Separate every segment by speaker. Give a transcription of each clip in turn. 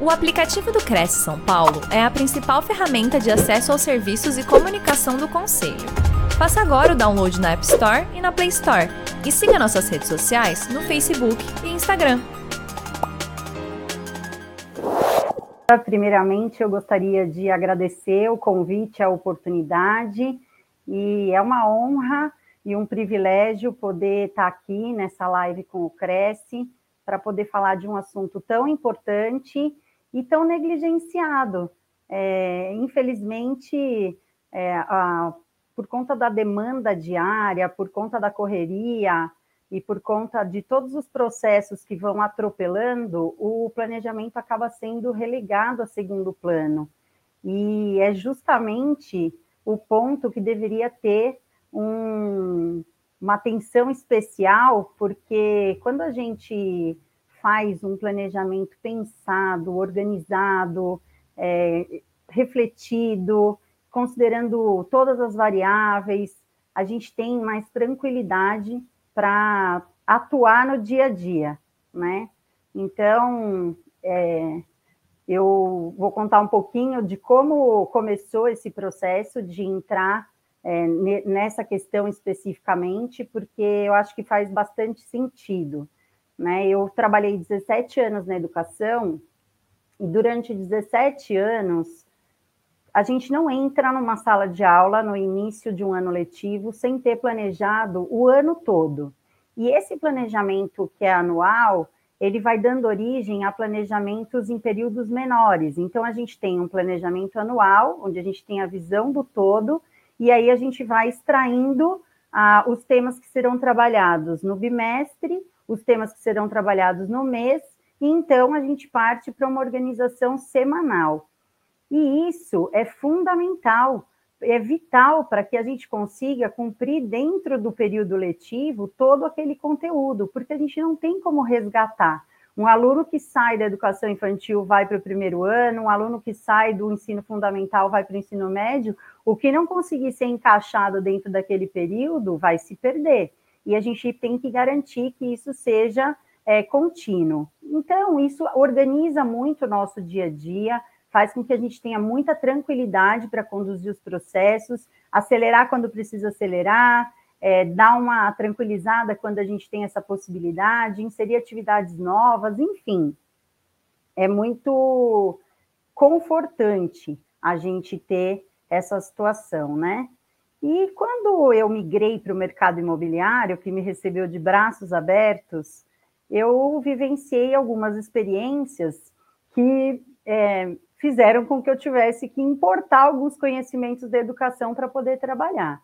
Speaker 1: O aplicativo do Cresce São Paulo é a principal ferramenta de acesso aos serviços e comunicação do Conselho. Faça agora o download na App Store e na Play Store. E siga nossas redes sociais no Facebook e Instagram.
Speaker 2: Primeiramente, eu gostaria de agradecer o convite, a oportunidade, e é uma honra e um privilégio poder estar aqui nessa live com o Cresce, para poder falar de um assunto tão importante e tão negligenciado. É, infelizmente, é, a, por conta da demanda diária, por conta da correria e por conta de todos os processos que vão atropelando, o planejamento acaba sendo relegado a segundo plano. E é justamente o ponto que deveria ter um, uma atenção especial, porque quando a gente faz um planejamento pensado, organizado, é, refletido, considerando todas as variáveis, a gente tem mais tranquilidade para atuar no dia a dia, né? Então, é, eu vou contar um pouquinho de como começou esse processo de entrar é, nessa questão especificamente, porque eu acho que faz bastante sentido. Né? Eu trabalhei 17 anos na educação e durante 17 anos a gente não entra numa sala de aula no início de um ano letivo sem ter planejado o ano todo. E esse planejamento que é anual, ele vai dando origem a planejamentos em períodos menores. Então a gente tem um planejamento anual, onde a gente tem a visão do todo, e aí a gente vai extraindo ah, os temas que serão trabalhados no bimestre os temas que serão trabalhados no mês, e então a gente parte para uma organização semanal. E isso é fundamental, é vital para que a gente consiga cumprir dentro do período letivo todo aquele conteúdo, porque a gente não tem como resgatar. Um aluno que sai da educação infantil vai para o primeiro ano, um aluno que sai do ensino fundamental vai para o ensino médio, o que não conseguir ser encaixado dentro daquele período vai se perder e a gente tem que garantir que isso seja é, contínuo. Então, isso organiza muito o nosso dia a dia, faz com que a gente tenha muita tranquilidade para conduzir os processos, acelerar quando precisa acelerar, é, dar uma tranquilizada quando a gente tem essa possibilidade, inserir atividades novas, enfim. É muito confortante a gente ter essa situação, né? E quando eu migrei para o mercado imobiliário, que me recebeu de braços abertos, eu vivenciei algumas experiências que é, fizeram com que eu tivesse que importar alguns conhecimentos da educação para poder trabalhar.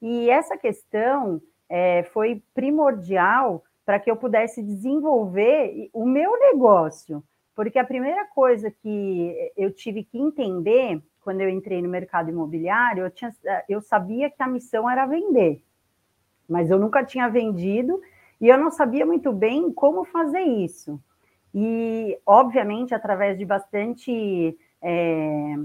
Speaker 2: E essa questão é, foi primordial para que eu pudesse desenvolver o meu negócio, porque a primeira coisa que eu tive que entender quando eu entrei no mercado imobiliário, eu, tinha, eu sabia que a missão era vender, mas eu nunca tinha vendido e eu não sabia muito bem como fazer isso. E, obviamente, através de bastante, é,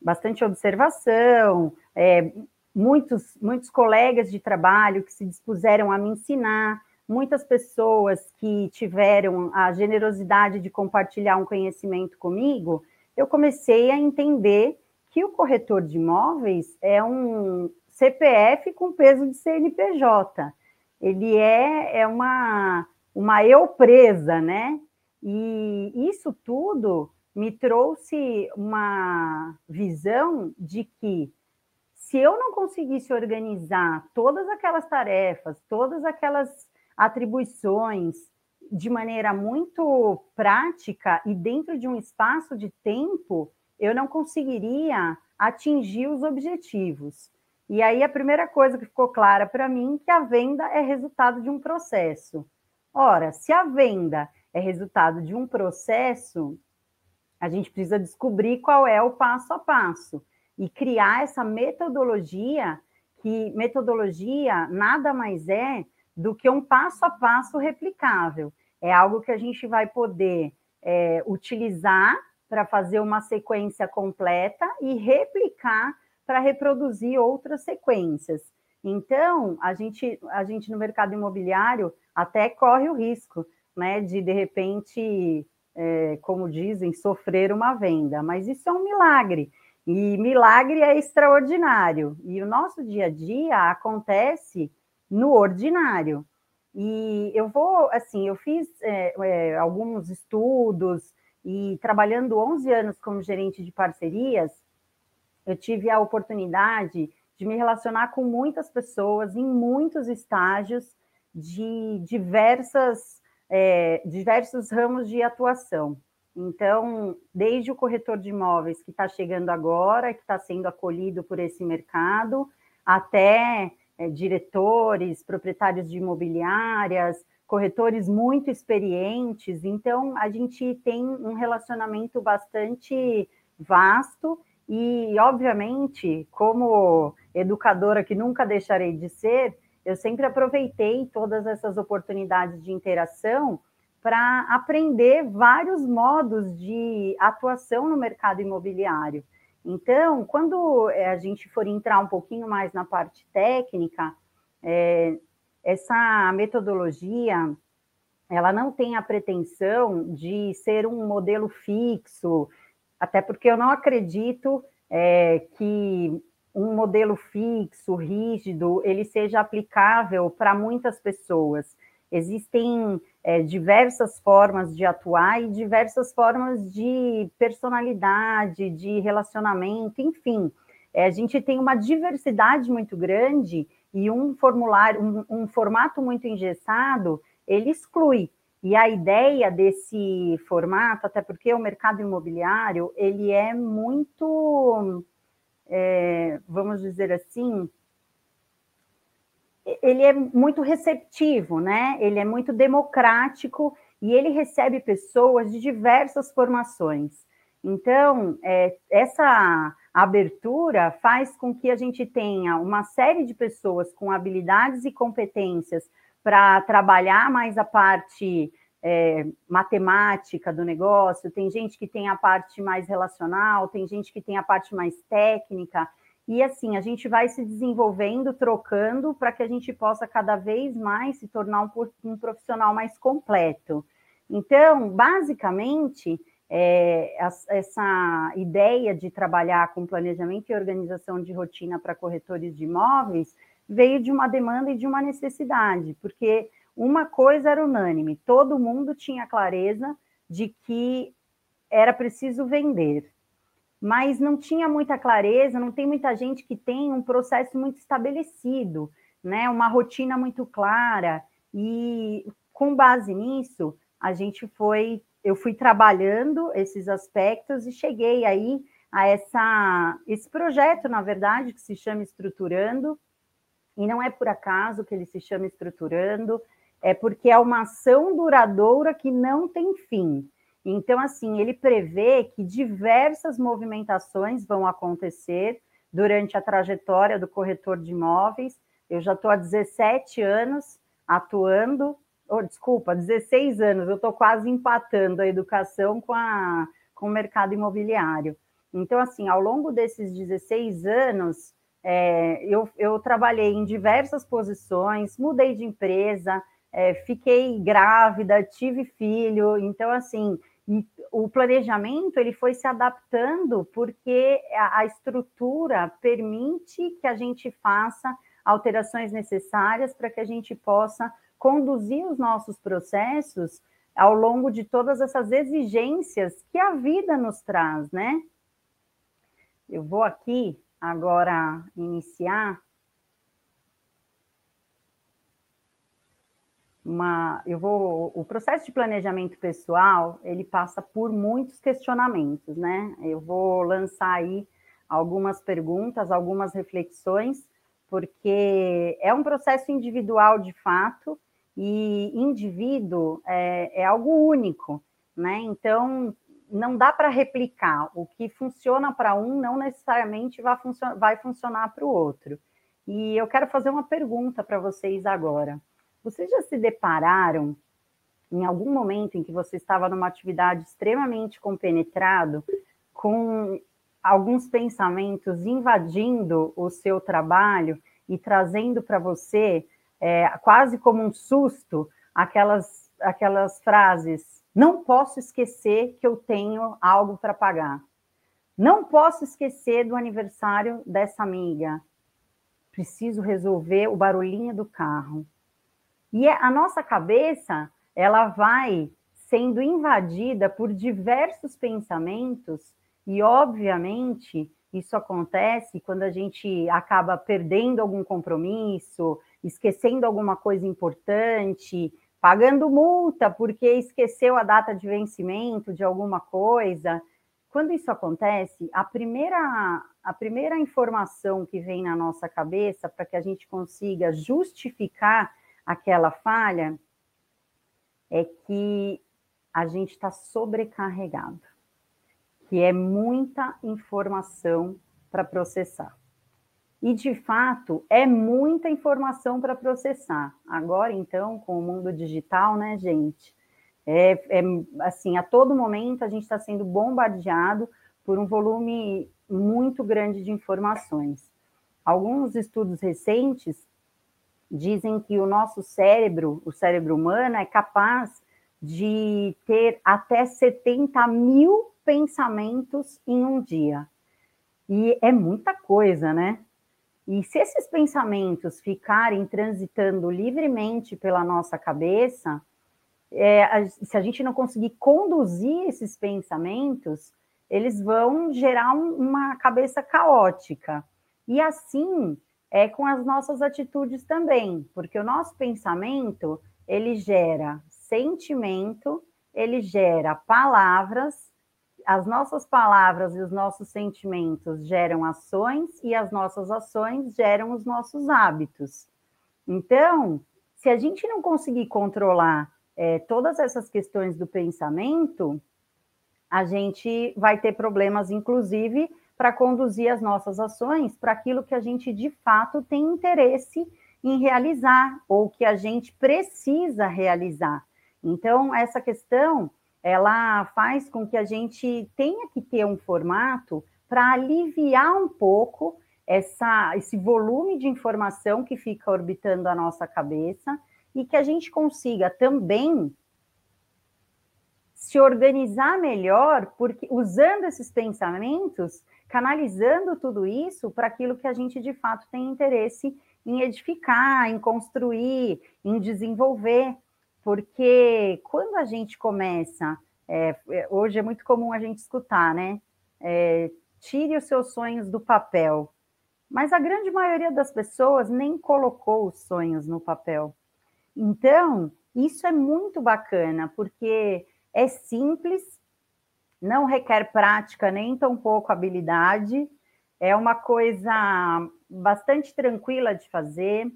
Speaker 2: bastante observação, é, muitos, muitos colegas de trabalho que se dispuseram a me ensinar, muitas pessoas que tiveram a generosidade de compartilhar um conhecimento comigo, eu comecei a entender que o corretor de imóveis é um CPF com peso de CNPJ. Ele é, é uma, uma eu presa, né? E isso tudo me trouxe uma visão de que se eu não conseguisse organizar todas aquelas tarefas, todas aquelas atribuições de maneira muito prática e dentro de um espaço de tempo, eu não conseguiria atingir os objetivos. E aí a primeira coisa que ficou clara para mim é que a venda é resultado de um processo. Ora, se a venda é resultado de um processo, a gente precisa descobrir qual é o passo a passo e criar essa metodologia, que metodologia nada mais é do que um passo a passo replicável. É algo que a gente vai poder é, utilizar para fazer uma sequência completa e replicar para reproduzir outras sequências. Então, a gente, a gente no mercado imobiliário até corre o risco, né, de de repente é, como dizem, sofrer uma venda, mas isso é um milagre. E milagre é extraordinário. E o nosso dia a dia acontece no ordinário. E eu vou, assim, eu fiz é, é, alguns estudos e trabalhando 11 anos como gerente de parcerias, eu tive a oportunidade de me relacionar com muitas pessoas em muitos estágios de diversas, é, diversos ramos de atuação. Então, desde o corretor de imóveis que está chegando agora, que está sendo acolhido por esse mercado, até é, diretores, proprietários de imobiliárias, corretores muito experientes. Então, a gente tem um relacionamento bastante vasto e, obviamente, como educadora que nunca deixarei de ser, eu sempre aproveitei todas essas oportunidades de interação para aprender vários modos de atuação no mercado imobiliário. Então, quando eh, a gente for entrar um pouquinho mais na parte técnica, é, essa metodologia ela não tem a pretensão de ser um modelo fixo, até porque eu não acredito é, que um modelo fixo, rígido, ele seja aplicável para muitas pessoas. Existem é, diversas formas de atuar e diversas formas de personalidade, de relacionamento, enfim. É, a gente tem uma diversidade muito grande e um formulário, um, um formato muito engessado, ele exclui. E a ideia desse formato, até porque o mercado imobiliário, ele é muito, é, vamos dizer assim, ele é muito receptivo, né? Ele é muito democrático e ele recebe pessoas de diversas formações. Então, é, essa abertura faz com que a gente tenha uma série de pessoas com habilidades e competências para trabalhar mais a parte é, matemática do negócio, tem gente que tem a parte mais relacional, tem gente que tem a parte mais técnica. E assim, a gente vai se desenvolvendo, trocando, para que a gente possa cada vez mais se tornar um, um profissional mais completo. Então, basicamente, é, essa ideia de trabalhar com planejamento e organização de rotina para corretores de imóveis veio de uma demanda e de uma necessidade, porque uma coisa era unânime: todo mundo tinha clareza de que era preciso vender mas não tinha muita clareza, não tem muita gente que tem um processo muito estabelecido, né? Uma rotina muito clara. E com base nisso, a gente foi, eu fui trabalhando esses aspectos e cheguei aí a essa esse projeto, na verdade, que se chama Estruturando, e não é por acaso que ele se chama Estruturando, é porque é uma ação duradoura que não tem fim. Então, assim, ele prevê que diversas movimentações vão acontecer durante a trajetória do corretor de imóveis. Eu já estou há 17 anos atuando, oh, desculpa, 16 anos, eu estou quase empatando a educação com, a, com o mercado imobiliário. Então, assim, ao longo desses 16 anos, é, eu, eu trabalhei em diversas posições, mudei de empresa, é, fiquei grávida, tive filho, então, assim, o planejamento ele foi se adaptando porque a, estrutura permite que a gente faça alterações necessárias para que a gente possa conduzir os nossos processos ao longo de todas essas exigências que a vida nos traz, né? Eu vou aqui agora iniciar uma, eu vou, o processo de planejamento pessoal, ele passa por muitos questionamentos, né? Eu vou lançar aí algumas perguntas, algumas reflexões, porque é um processo individual de fato, e indivíduo é, é algo único, né? Então, não dá para replicar. O que funciona para um não necessariamente vai, vai funcionar para o outro. E eu quero fazer uma pergunta para vocês agora. Vocês já se depararam em algum momento em que você estava numa atividade extremamente compenetrado com alguns pensamentos invadindo o seu trabalho e trazendo para você é, quase como um susto aquelas aquelas frases Não posso esquecer que eu tenho algo para pagar. Não posso esquecer do aniversário dessa amiga. Preciso resolver o barulhinho do carro. E é, a nossa cabeça, ela vai sendo invadida por diversos pensamentos e, obviamente, isso acontece quando a gente acaba perdendo algum compromisso, esquecendo alguma coisa importante, pagando multa porque esqueceu a data de vencimento de alguma coisa. Quando isso acontece, a primeira, a primeira informação que vem na nossa cabeça para que a gente consiga justificar aquela falha é que a gente está sobrecarregado, que é muita informação para processar. E, de fato, é muita informação para processar. Agora, então, com o mundo digital, né, gente? É, é assim, a todo momento a gente está sendo bombardeado por um volume muito grande de informações. Alguns estudos recentes dizem que o nosso cérebro, o cérebro humano, é capaz de ter até 70 mil pensamentos em um dia. E é muita coisa, né? E se esses pensamentos ficarem transitando livremente pela nossa cabeça, é, se a gente não conseguir conduzir esses pensamentos, eles vão gerar um, uma cabeça caótica. E assim é com as nossas atitudes também, porque o nosso pensamento ele gera sentimento, ele gera palavras as nossas palavras e os nossos sentimentos geram ações e as nossas ações geram os nossos hábitos. Então, se a gente não conseguir controlar é, todas essas questões do pensamento, a gente vai ter problemas, inclusive, para conduzir as nossas ações para aquilo que a gente de fato tem interesse em realizar ou que a gente precisa realizar. Então, essa questão ela faz com que a gente tenha que ter um formato para aliviar um pouco essa, esse volume de informação que fica orbitando a nossa cabeça e que a gente consiga também se organizar melhor, porque usando esses pensamentos, canalizando tudo isso para aquilo que a gente de fato tem interesse em edificar, em construir, em desenvolver porque quando a gente começa, é, é, hoje é muito comum a gente escutar, né? É, tire os seus sonhos do papel. Mas a grande maioria das pessoas nem colocou os sonhos no papel. Então, isso é muito bacana, porque é simples, não requer prática nem tão pouco habilidade, é uma coisa bastante tranquila de fazer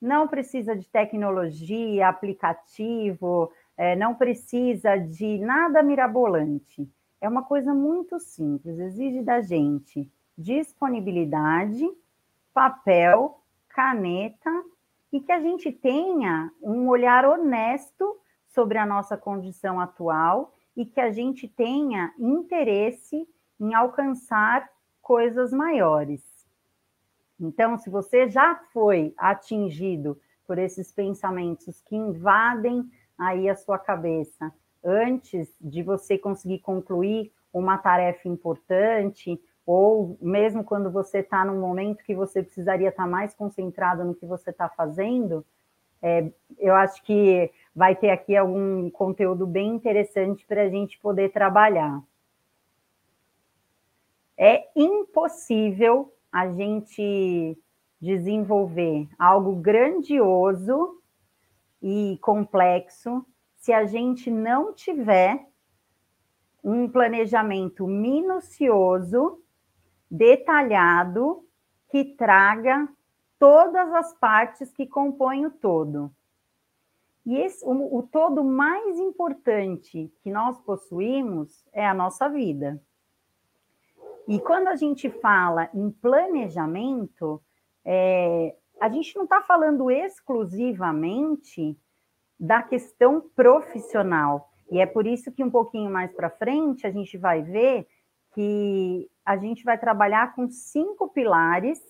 Speaker 2: não precisa de tecnologia, aplicativo, é, não precisa de nada mirabolante. É uma coisa muito simples, exige da gente disponibilidade, papel, caneta e que a gente tenha um olhar honesto sobre a nossa condição atual e que a gente tenha interesse em alcançar coisas maiores. Então, se você já foi atingido por esses pensamentos que invadem aí a sua cabeça antes de você conseguir concluir uma tarefa importante, ou mesmo quando você está num momento que você precisaria estar tá mais concentrado no que você está fazendo, é, eu acho que vai ter aqui algum conteúdo bem interessante para a gente poder trabalhar. É impossível a gente desenvolver algo grandioso e complexo se a gente não tiver um planejamento minucioso, detalhado, que traga todas as partes que compõem o todo. E esse, o, o todo mais importante que nós possuímos é a nossa vida. E quando a gente fala em planejamento, é, a gente não está falando exclusivamente da questão profissional. E é por isso que um pouquinho mais para frente a gente vai ver que a gente vai trabalhar com cinco pilares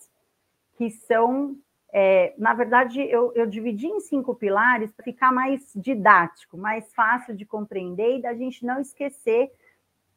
Speaker 2: que são é, na verdade, eu, eu dividi em cinco pilares para ficar mais didático, mais fácil de compreender e da gente não esquecer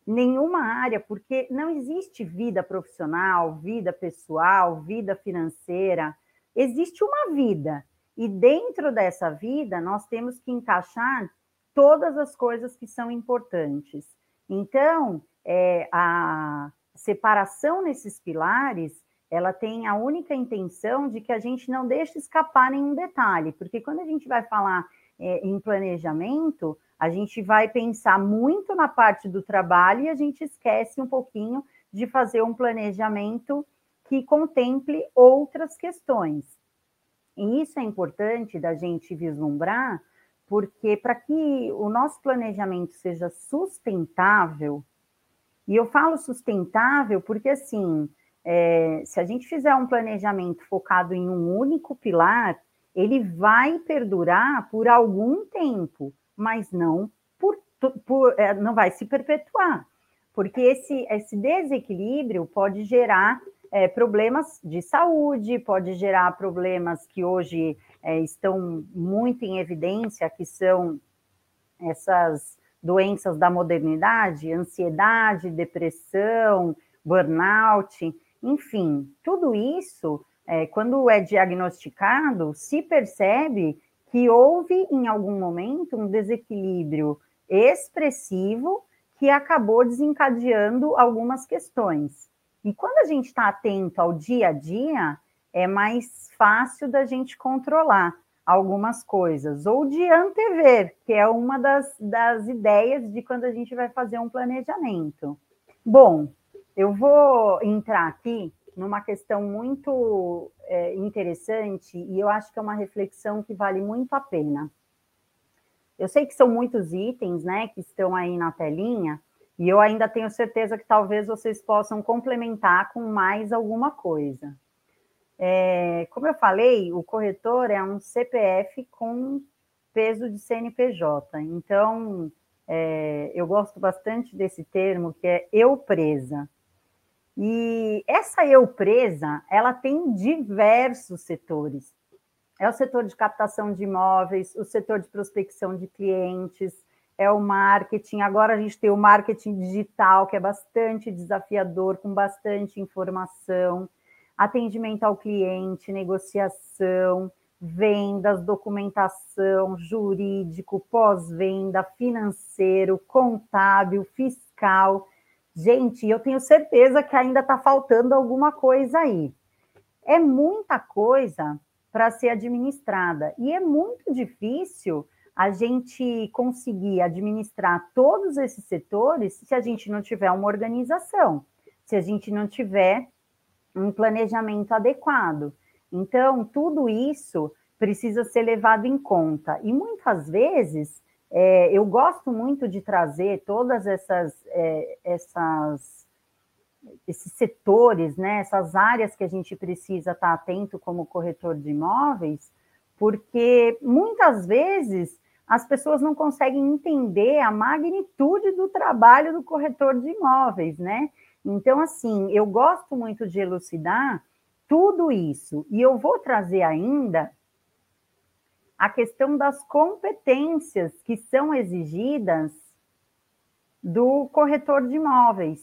Speaker 2: nenhuma área, porque não existe vida profissional, vida pessoal, vida financeira, existe uma vida. E dentro dessa vida, nós temos que encaixar todas as coisas que são importantes. Então, é, a separação nesses pilares, ela tem a única intenção de que a gente não deixe escapar nenhum detalhe, porque quando a gente vai falar é, em planejamento, a gente vai pensar muito na parte do trabalho e a gente esquece um pouquinho de fazer um planejamento que contemple outras questões. E isso é importante da gente vislumbrar, porque para que o nosso planejamento seja sustentável, e eu falo sustentável porque, assim, é, se a gente fizer um planejamento focado em um único pilar, ele vai perdurar por algum tempo, mas não por, por é, não vai se perpetuar, porque esse, esse desequilíbrio pode gerar é, problemas de saúde, pode gerar problemas que hoje é, estão muito em evidência, que são essas doenças da modernidade, ansiedade, depressão, burnout, enfim, tudo isso, é, quando é diagnosticado, se percebe que houve em algum momento um desequilíbrio expressivo que acabou desencadeando algumas questões. E quando a gente está atento ao dia a dia, é mais fácil da gente controlar algumas coisas, ou de antever, que é uma das, das ideias de quando a gente vai fazer um planejamento. Bom, eu vou entrar aqui numa questão muito é, interessante e eu acho que é uma reflexão que vale muito a pena. Eu sei que são muitos itens, né, que estão aí na telinha, e eu ainda tenho certeza que talvez vocês possam complementar com mais alguma coisa. É, como eu falei, o corretor é um CPF com peso de CNPJ. Então, é, eu gosto bastante desse termo, que é eu presa. E essa eu presa, ela tem diversos setores. É o setor de captação de imóveis, o setor de prospecção de clientes, é o marketing. Agora a gente tem o marketing digital, que é bastante desafiador, com bastante informação, atendimento ao cliente, negociação, vendas, documentação, jurídico, pós-venda, financeiro, contábil, fiscal. Gente, eu tenho certeza que ainda está faltando alguma coisa aí. É muita coisa para ser administrada e é muito difícil a gente conseguir administrar todos esses setores se a gente não tiver uma organização, se a gente não tiver um planejamento adequado. Então, tudo isso precisa ser levado em conta. E muitas vezes, é, eu gosto muito de trazer todas essas, é, essas esses setores, né, essas áreas que a gente precisa estar atento como corretor de imóveis, porque muitas vezes as pessoas não conseguem entender a magnitude do trabalho do corretor de imóveis, né? Então, assim, eu gosto muito de elucidar tudo isso. E eu vou trazer ainda a questão das competências que são exigidas do corretor de imóveis.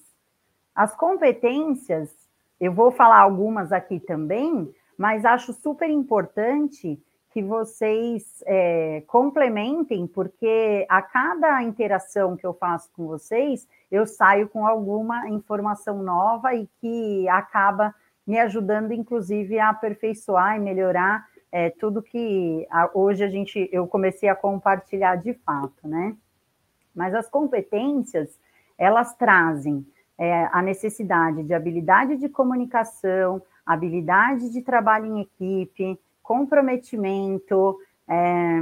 Speaker 2: As competências, eu vou falar algumas aqui também, mas acho super importante que vocês é, complementem, porque a cada interação que eu faço com vocês, eu saio com alguma informação nova e que acaba me ajudando, inclusive, a aperfeiçoar e melhorar é, tudo que a, hoje a gente eu comecei a compartilhar de fato, né? Mas as competências elas trazem é, a necessidade de habilidade de comunicação, habilidade de trabalho em equipe, comprometimento, é,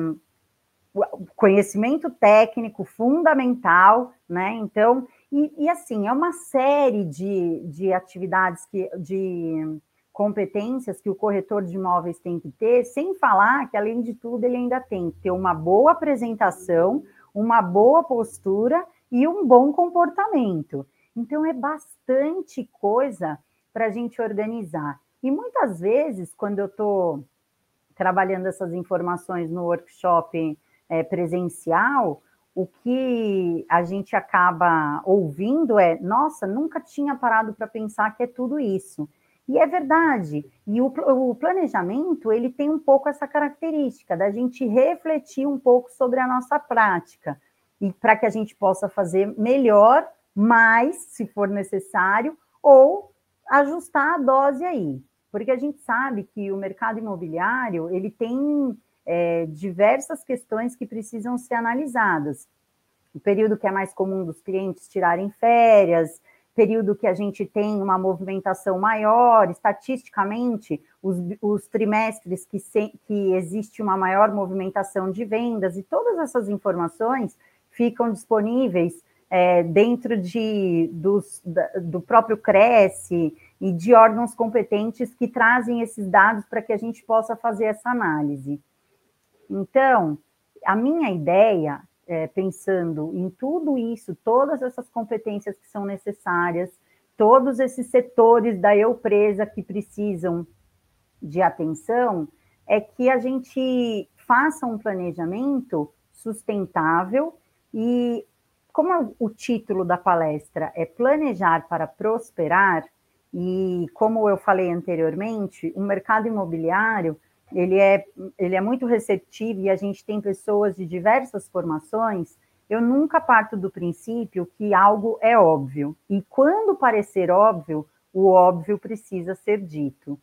Speaker 2: conhecimento técnico fundamental, né? Então, e, e, assim, é uma série de, de atividades, que, de competências que o corretor de imóveis tem que ter, sem falar que, além de tudo, ele ainda tem que ter uma boa apresentação, uma boa postura e um bom comportamento. Então, é bastante coisa para a gente organizar. E muitas vezes, quando eu estou trabalhando essas informações no workshop é, presencial, o que a gente acaba ouvindo é: nossa, nunca tinha parado para pensar que é tudo isso. E é verdade. E o, o, planejamento ele tem um pouco essa característica da gente refletir um pouco sobre a nossa prática e para que a gente possa fazer melhor, mais, se for necessário, ou ajustar a dose aí, porque a gente sabe que o mercado imobiliário ele tem é, diversas questões que precisam ser analisadas. O período que é mais comum dos clientes tirarem férias, período que a gente tem uma movimentação maior, estatisticamente, os, os trimestres que, se, que existe uma maior movimentação de vendas, e todas essas informações ficam disponíveis é, dentro de, dos, da, do próprio Cresce e de órgãos competentes que trazem esses dados para que a gente possa fazer essa análise. Então, a minha ideia, é, pensando em tudo isso, todas essas competências que são necessárias, todos esses setores da eu presa que precisam de atenção, é que a gente faça um planejamento sustentável e como o título da palestra é planejar para prosperar e como eu falei anteriormente, o mercado imobiliário ele é, ele é muito receptivo e a gente tem pessoas de diversas formações, eu nunca parto do princípio que algo é óbvio. E quando parecer óbvio, o óbvio precisa ser dito.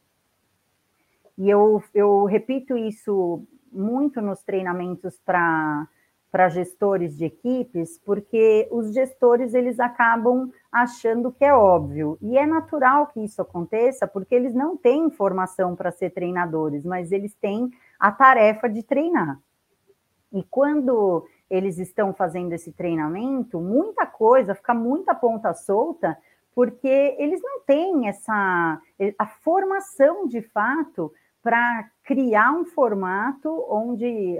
Speaker 2: E eu, eu repito isso muito nos treinamentos para para gestores de equipes, porque os gestores eles acabam achando que é óbvio. E é natural que isso aconteça, porque eles não têm formação para ser treinadores, mas eles têm a tarefa de treinar. E quando eles estão fazendo esse treinamento, muita coisa fica muita ponta solta, porque eles não têm essa a formação de fato para criar um formato onde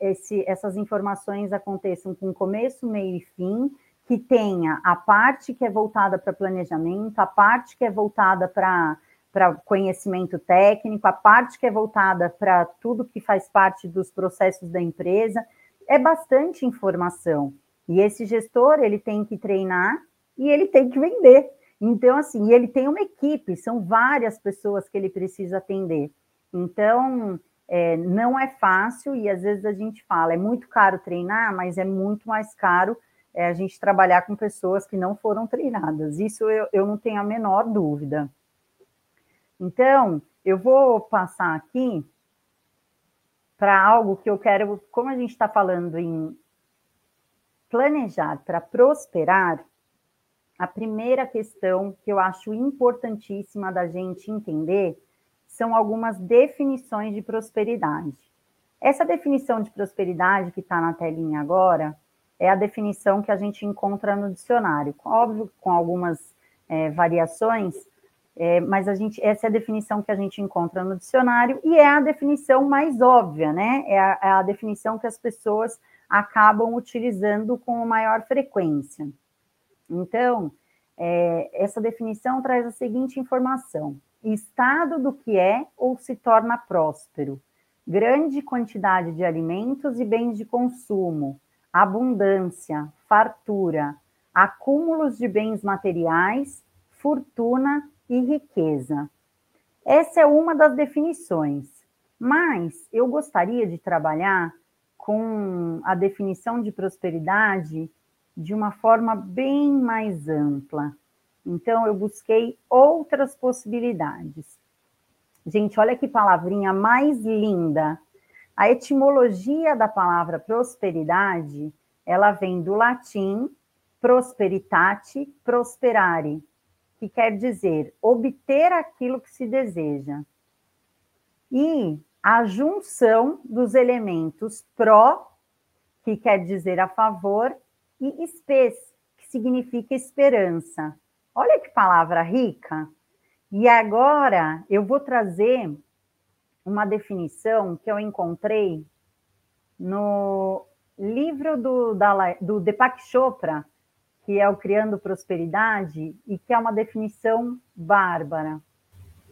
Speaker 2: esse, essas informações aconteçam com começo, meio e fim, que tenha a parte que é voltada para planejamento, a parte que é voltada para para conhecimento técnico, a parte que é voltada para tudo que faz parte dos processos da empresa, é bastante informação. E esse gestor, ele tem que treinar e ele tem que vender. Então, assim, ele tem uma equipe, são várias pessoas que ele precisa atender. Então, é, não é fácil e às vezes a gente fala, é muito caro treinar, mas é muito mais caro é, a gente trabalhar com pessoas que não foram treinadas. Isso eu, eu não tenho a menor dúvida. Então, eu vou passar aqui para algo que eu quero, como a gente está falando em planejar para prosperar, a primeira questão que eu acho importantíssima da gente entender são algumas definições de prosperidade. Essa definição de prosperidade que está na telinha agora é a definição que a gente encontra no dicionário, óbvio, com algumas é, variações, é, mas a gente, essa é a definição que a gente encontra no dicionário e é a definição mais óbvia, né? É a, é a definição que as pessoas acabam utilizando com maior frequência. Então, é, essa definição traz a seguinte informação: estado do que é ou se torna próspero, grande quantidade de alimentos e bens de consumo, abundância, fartura, acúmulos de bens materiais, fortuna e riqueza. Essa é uma das definições, mas eu gostaria de trabalhar com a definição de prosperidade de uma forma bem mais ampla. Então, eu busquei outras possibilidades. Gente, olha que palavrinha mais linda. A etimologia da palavra prosperidade, ela vem do latim prosperitate, prosperare, que quer dizer obter aquilo que se deseja. E a junção dos elementos pró, que quer dizer a favor, e spes, que significa esperança. Olha que palavra rica. E agora eu vou trazer uma definição que eu encontrei no livro do, da, do Deepak Chopra, que é o Criando Prosperidade, e que é uma definição bárbara.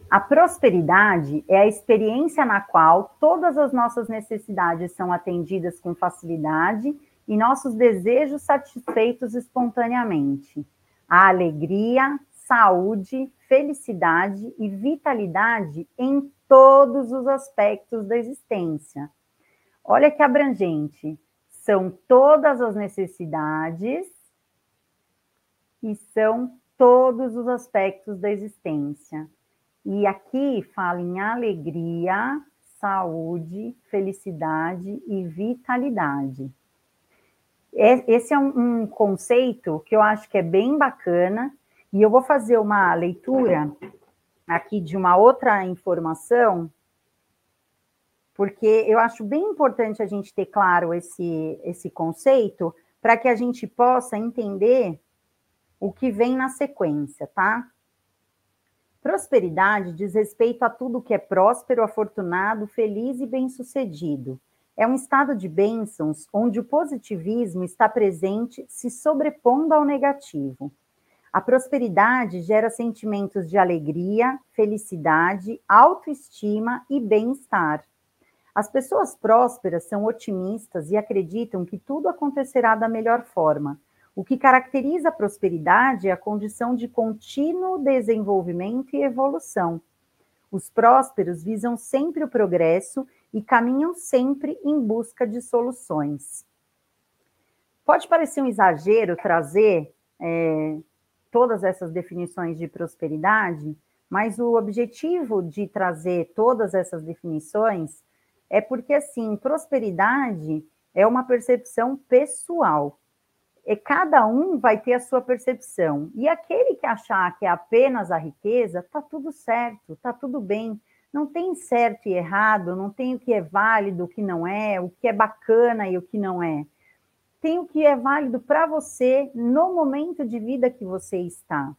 Speaker 2: A prosperidade é a experiência na qual todas as nossas necessidades são atendidas com facilidade e nossos desejos satisfeitos espontaneamente. A alegria, saúde, felicidade e vitalidade em todos os aspectos da existência. Olha que abrangente. São todas as necessidades e são todos os aspectos da existência. E aqui fala em alegria, saúde, felicidade e vitalidade. Esse é um, um, conceito que eu acho que é bem bacana, e eu vou fazer uma leitura aqui de uma outra informação, porque eu acho bem importante a gente ter claro esse, esse conceito, para que a gente possa entender o que vem na sequência, tá? Prosperidade diz respeito a tudo que é próspero, afortunado, feliz e bem-sucedido. É um estado de bênçãos onde o positivismo está presente, se sobrepondo ao negativo. A prosperidade gera sentimentos de alegria, felicidade, autoestima e bem-estar. As pessoas prósperas são otimistas e acreditam que tudo acontecerá da melhor forma o que caracteriza a prosperidade é a condição de contínuo desenvolvimento e evolução. Os prósperos visam sempre o progresso e caminham sempre em busca de soluções. Pode parecer um exagero trazer é, todas essas definições de prosperidade, mas o objetivo de trazer todas essas definições é porque, assim, prosperidade é uma percepção pessoal e cada um vai ter a sua percepção. E aquele que achar que é apenas a riqueza, tá tudo certo, tá tudo bem. Não tem certo e errado, não tem o que é válido, o que não é, o que é bacana e o que não é. Tem o que é válido para você no momento de vida que você está.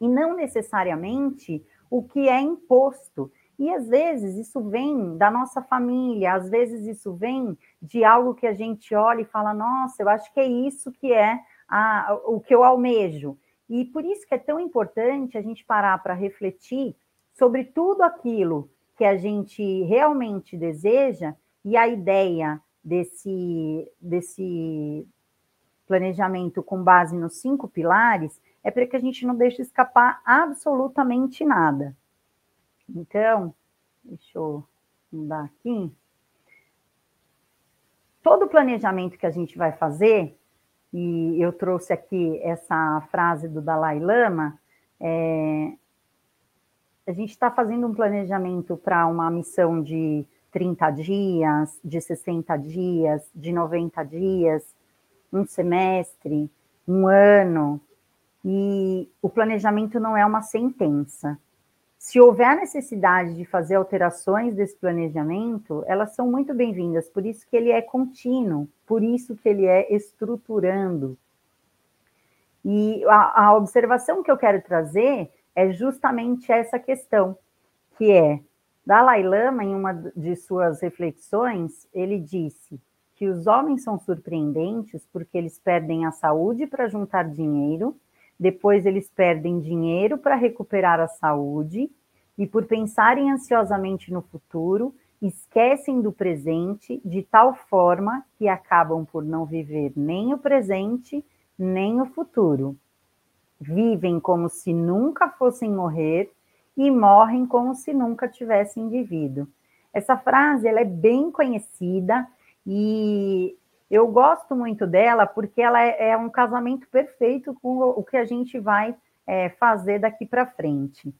Speaker 2: E não necessariamente o que é imposto. E às vezes isso vem da nossa família, às vezes isso vem de algo que a gente olha e fala: nossa, eu acho que é isso que é a, o que eu almejo. E por isso que é tão importante a gente parar para refletir sobre tudo aquilo que a gente realmente deseja e a ideia desse, desse planejamento com base nos cinco pilares é para que a gente não deixe escapar absolutamente nada. Então, deixa eu mudar aqui. Todo planejamento que a gente vai fazer, e eu trouxe aqui essa frase do Dalai Lama, é, a gente está fazendo um planejamento para uma missão de 30 dias, de 60 dias, de 90 dias, um semestre, um ano, e o planejamento não é uma sentença. Se houver necessidade de fazer alterações desse planejamento, elas são muito bem-vindas, por isso que ele é contínuo, por isso que ele é estruturando. E a, a observação que eu quero trazer é justamente essa questão, que é Dalai Lama, em uma de suas reflexões, ele disse que os homens são surpreendentes porque eles perdem a saúde para juntar dinheiro depois eles perdem dinheiro para recuperar a saúde e, por pensarem ansiosamente no futuro, esquecem do presente de tal forma que acabam por não viver nem o presente nem o futuro. Vivem como se nunca fossem morrer e morrem como se nunca tivessem vivido. Essa frase ela é bem conhecida e eu gosto muito dela porque ela é, é um casamento perfeito com o, que a gente vai é, fazer daqui para frente.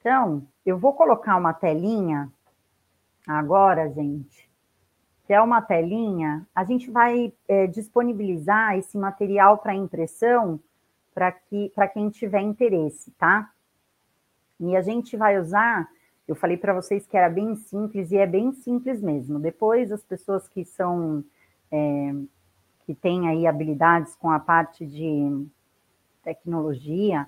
Speaker 2: Então, eu vou colocar uma telinha agora, gente, que é uma telinha. A gente vai é, disponibilizar esse material para impressão para que, quem tiver interesse, tá? E a gente vai usar. Eu falei para vocês que era bem simples e é bem simples mesmo. Depois, as pessoas que são é, que têm aí habilidades com a parte de tecnologia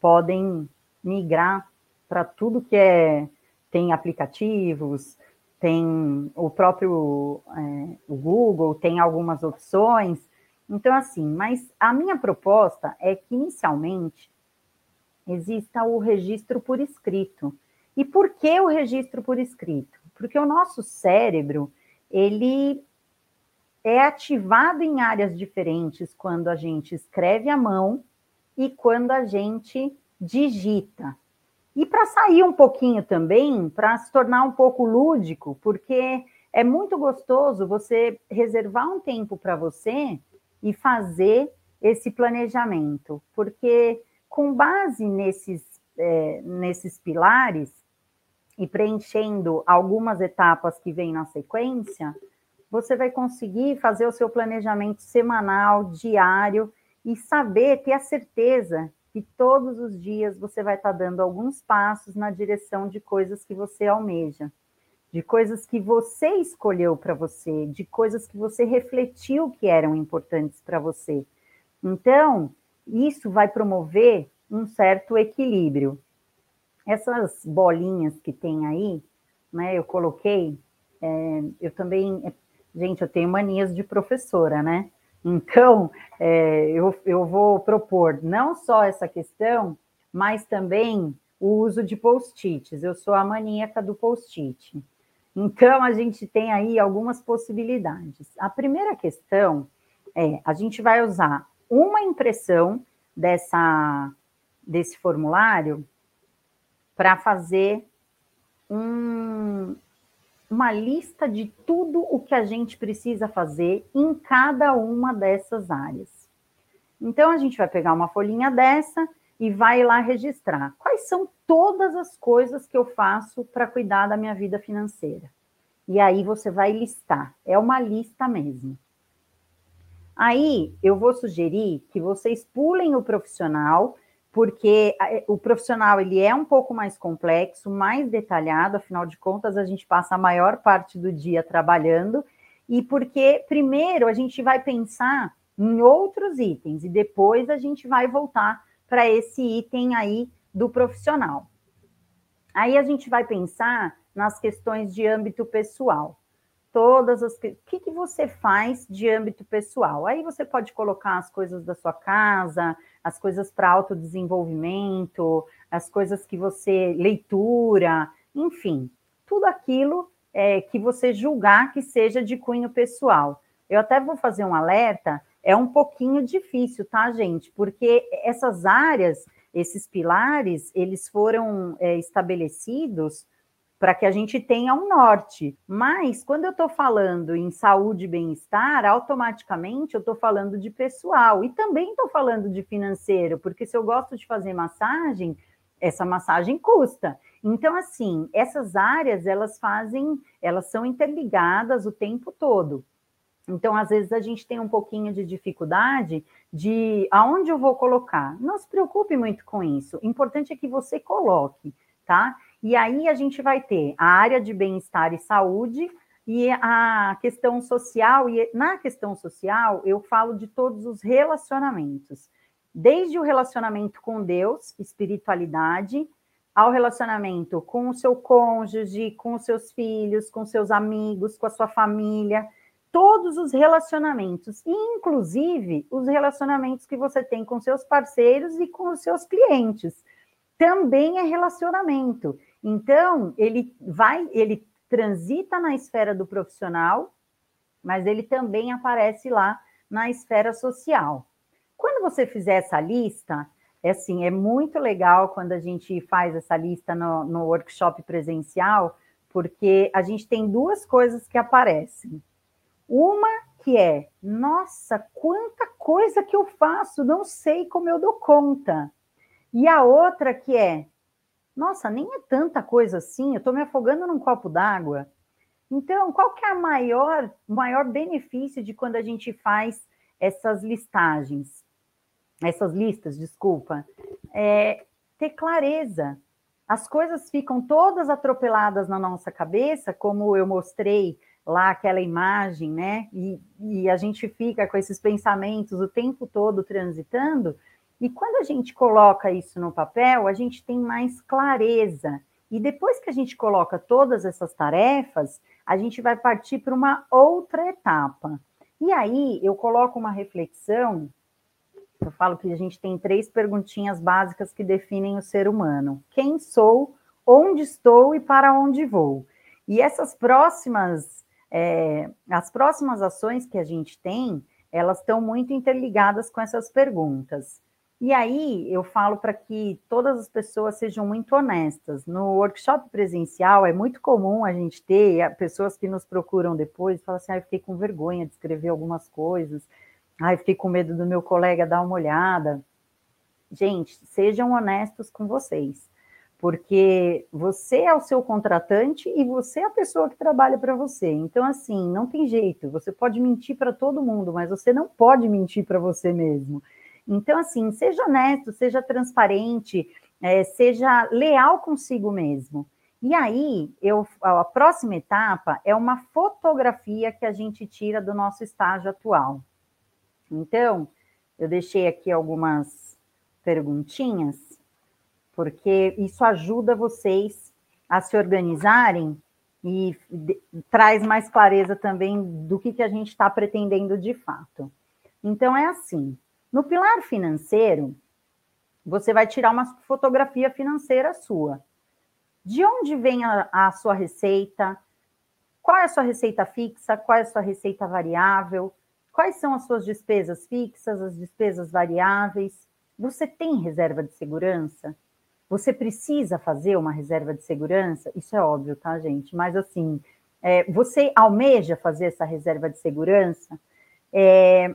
Speaker 2: podem migrar para tudo que é tem aplicativos, tem o próprio é, o Google, tem algumas opções. Então, assim, mas a minha proposta é que inicialmente exista o registro por escrito. E por que o registro por escrito? Porque o nosso cérebro, ele é ativado em áreas diferentes quando a gente escreve à mão e quando a gente digita. E para sair um pouquinho também, para se tornar um pouco lúdico, porque é muito gostoso você reservar um tempo para você e fazer esse planejamento, porque com base nesses, é, nesses pilares e preenchendo algumas etapas que vêm na sequência, você vai conseguir fazer o seu planejamento semanal, diário e saber, ter a certeza que todos os dias você vai estar dando alguns passos na direção de coisas que você almeja, de coisas que você escolheu para você, de coisas que você refletiu que eram importantes para você. Então, isso vai promover um certo equilíbrio. Essas bolinhas que tem aí, né, eu coloquei, é, eu também Gente, eu tenho manias de professora, né? Então, é, eu, eu vou propor não só essa questão, mas também o uso de post-its. Eu sou a maníaca do post-it. Então, a gente tem aí algumas possibilidades. A primeira questão é: a gente vai usar uma impressão dessa, desse formulário para fazer um, uma lista de tudo o que a gente precisa fazer em cada uma dessas áreas. Então, a gente vai pegar uma folhinha dessa e vai lá registrar quais são todas as coisas que eu faço para cuidar da minha vida financeira. E aí você vai listar, é uma lista mesmo. Aí eu vou sugerir que vocês pulem o profissional porque é, o profissional ele é um pouco mais complexo, mais detalhado, afinal de contas a gente passa a maior parte do dia trabalhando, e porque primeiro a gente vai pensar em outros itens e depois a gente vai voltar para esse item aí do profissional. Aí a gente vai pensar nas questões de âmbito pessoal. Todas as. O que, que você faz de âmbito pessoal? Aí você pode colocar as coisas da sua casa, as coisas para autodesenvolvimento, as coisas que você leitura, enfim, tudo aquilo é, que você julgar que seja de cunho pessoal. Eu até vou fazer um alerta, é um pouquinho difícil, tá, gente? Porque essas áreas, esses pilares, eles foram é, estabelecidos para que a gente tenha um norte. Mas quando eu estou falando em saúde e bem-estar, automaticamente eu estou falando de pessoal e também estou falando de financeiro, porque se eu gosto de fazer massagem, essa massagem custa. Então, assim, essas áreas elas fazem, elas são interligadas o tempo todo. Então, às vezes, a gente tem um pouquinho de dificuldade de aonde eu vou colocar. Não se preocupe muito com isso. O importante é que você coloque, tá? E aí a gente vai ter a área de bem-estar e saúde e a questão social. E na questão social, eu falo de todos os relacionamentos, desde o relacionamento com Deus, espiritualidade, ao relacionamento com o seu cônjuge, com os seus filhos, com seus amigos, com a sua família, todos os relacionamentos, inclusive os relacionamentos que você tem com seus parceiros e com os seus clientes. Também é relacionamento. Então, ele vai, ele transita na esfera do profissional, mas ele também aparece lá na esfera social. Quando você fizer essa lista, é assim, é muito legal quando a gente faz essa lista no, no workshop presencial, porque a gente tem duas coisas que aparecem. Uma que é, nossa, quanta coisa que eu faço, não sei como eu dou conta. E a outra que é, nossa, nem é tanta coisa assim, eu estou me afogando num copo d'água. Então, qual que é a maior, maior benefício de quando a gente faz essas listagens? Essas listas, desculpa. É ter clareza. As coisas ficam todas atropeladas na nossa cabeça, como eu mostrei lá aquela imagem, né? E, e a gente fica com esses pensamentos o tempo todo transitando, e quando a gente coloca isso no papel, a gente tem mais clareza. E depois que a gente coloca todas essas tarefas, a gente vai partir para uma outra etapa. E aí eu coloco uma reflexão. Eu falo que a gente tem três perguntinhas básicas que definem o ser humano: quem sou, onde estou e para onde vou. E essas próximas, é, as próximas ações que a gente tem, elas estão muito interligadas com essas perguntas. E aí eu falo para que todas as pessoas sejam muito honestas. No workshop presencial é muito comum a gente ter pessoas que nos procuram depois e falam assim: ah, eu fiquei com vergonha de escrever algumas coisas, ah, eu fiquei com medo do meu colega dar uma olhada. Gente, sejam honestos com vocês, porque você é o seu contratante e você é a pessoa que trabalha para você. Então, assim, não tem jeito. Você pode mentir para todo mundo, mas você não pode mentir para você mesmo. Então, assim, seja honesto, seja transparente, é, seja leal consigo mesmo. E aí, eu, a próxima etapa é uma fotografia que a gente tira do nosso estágio atual. Então, eu deixei aqui algumas perguntinhas, porque isso ajuda vocês a se organizarem e traz mais clareza também do que, que a gente está pretendendo de fato. Então, é assim: no pilar financeiro, você vai tirar uma fotografia financeira sua. De onde vem a, a sua receita? Qual é a sua receita fixa? Qual é a sua receita variável? Quais são as suas despesas fixas, as despesas variáveis? Você tem reserva de segurança? Você precisa fazer uma reserva de segurança? Isso é óbvio, tá, gente? Mas assim, é, você almeja fazer essa reserva de segurança? É,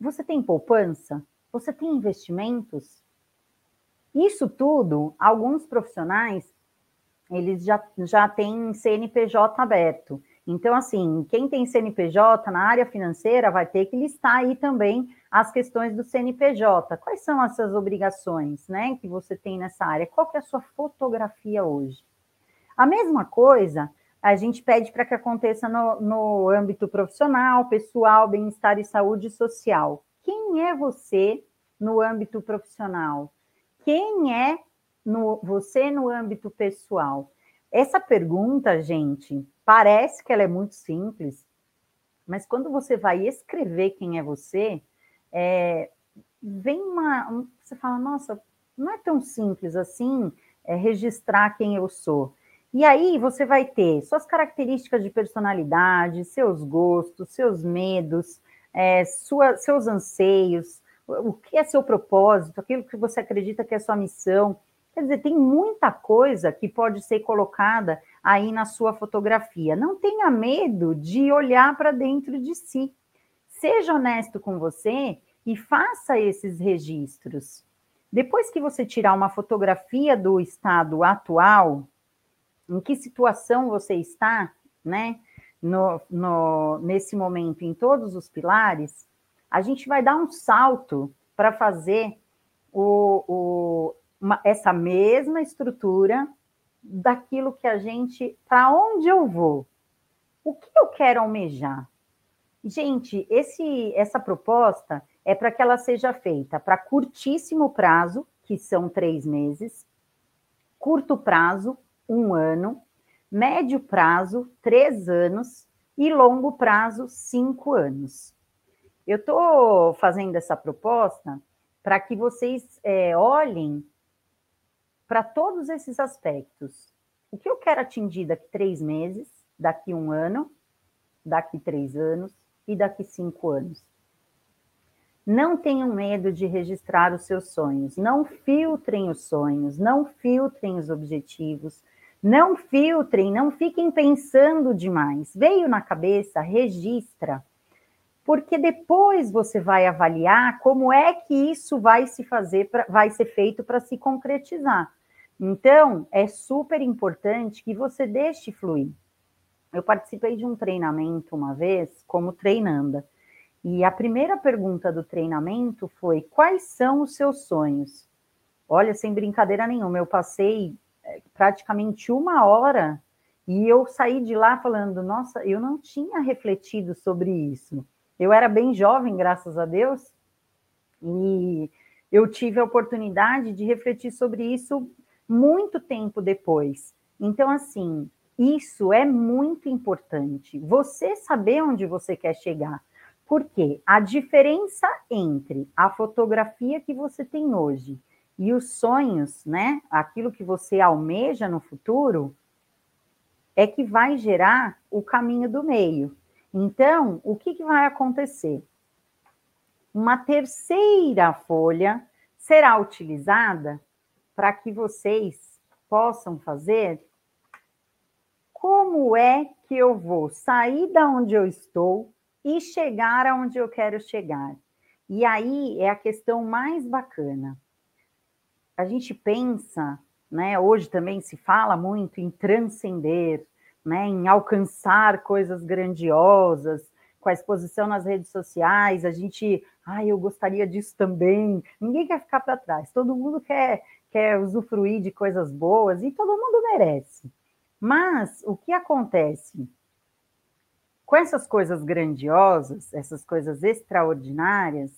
Speaker 2: você tem poupança? Você tem investimentos? Isso tudo, alguns profissionais, eles já, já têm CNPJ aberto. Então, assim, quem tem CNPJ na área financeira vai ter que listar aí também as questões do CNPJ. Quais são essas obrigações, né, que você tem nessa área? Qual que é a sua fotografia hoje? A mesma coisa a gente pede para que aconteça no, no âmbito profissional, pessoal, bem-estar e saúde social. Quem é você no âmbito profissional? Quem é no, você no âmbito pessoal? Essa pergunta, gente, parece que ela é muito simples, mas quando você vai escrever quem é você, é, vem uma. Você fala, nossa, não é tão simples assim é, registrar quem eu sou. E aí você vai ter suas características de personalidade, seus gostos, seus medos, é, sua, seus anseios, o que é seu propósito, aquilo que você acredita que é sua missão. Quer dizer, tem muita coisa que pode ser colocada aí na sua fotografia. Não tenha medo de olhar para dentro de si. Seja honesto com você e faça esses registros. Depois que você tirar uma fotografia do estado atual, em que situação você está, né? No, no, nesse momento em todos os pilares, a gente vai dar um salto para fazer o, o, uma, essa mesma estrutura daquilo que a gente, para onde eu vou, o que eu quero almejar. Gente, esse, essa proposta é para que ela seja feita para curtíssimo prazo, que são três meses, curto prazo, um ano, médio prazo, três anos, e longo prazo, cinco anos. Eu estou fazendo essa proposta para que vocês é, olhem para todos esses aspectos. O que eu quero atingir daqui três meses, daqui um ano, daqui três anos e daqui cinco anos. Não tenham medo de registrar os seus sonhos. Não filtrem os sonhos, não filtrem os objetivos, não filtrem, não fiquem pensando demais. Veio na cabeça, registra. Porque depois você vai avaliar como é que isso vai se fazer, pra, vai ser feito para se concretizar. Então, é super importante que você deixe fluir. Eu participei de um treinamento uma vez, como treinanda, e a primeira pergunta do treinamento foi: quais são os seus sonhos? Olha, sem brincadeira nenhuma, eu passei praticamente uma hora e eu saí de lá falando, nossa, eu não tinha refletido sobre isso. Eu era bem jovem, graças a Deus, e eu tive a oportunidade de refletir sobre isso muito tempo depois. Então, assim, isso é muito importante. Você saber onde você quer chegar. Porque a diferença entre a fotografia que você tem hoje E os sonhos, né? Aquilo que você almeja no futuro, é que vai gerar o caminho do meio. Então, o que, que vai acontecer? Uma terceira folha será utilizada para que vocês possam fazer como é que eu vou sair da onde eu estou e chegar aonde eu quero chegar. E aí é a questão mais bacana. A gente pensa, né, hoje também se fala muito em transcender, né, em alcançar coisas grandiosas, com a exposição nas redes sociais, a gente, ah, eu gostaria disso também. Ninguém quer ficar para trás, todo mundo quer, quer usufruir de coisas boas e todo mundo merece. Mas o que acontece? Com essas coisas grandiosas, essas coisas extraordinárias,